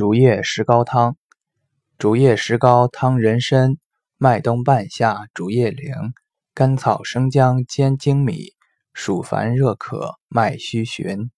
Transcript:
竹叶石膏汤。竹叶石膏汤人参麦冬半夏竹叶灵甘草生姜煎粳米暑烦热渴脉虚循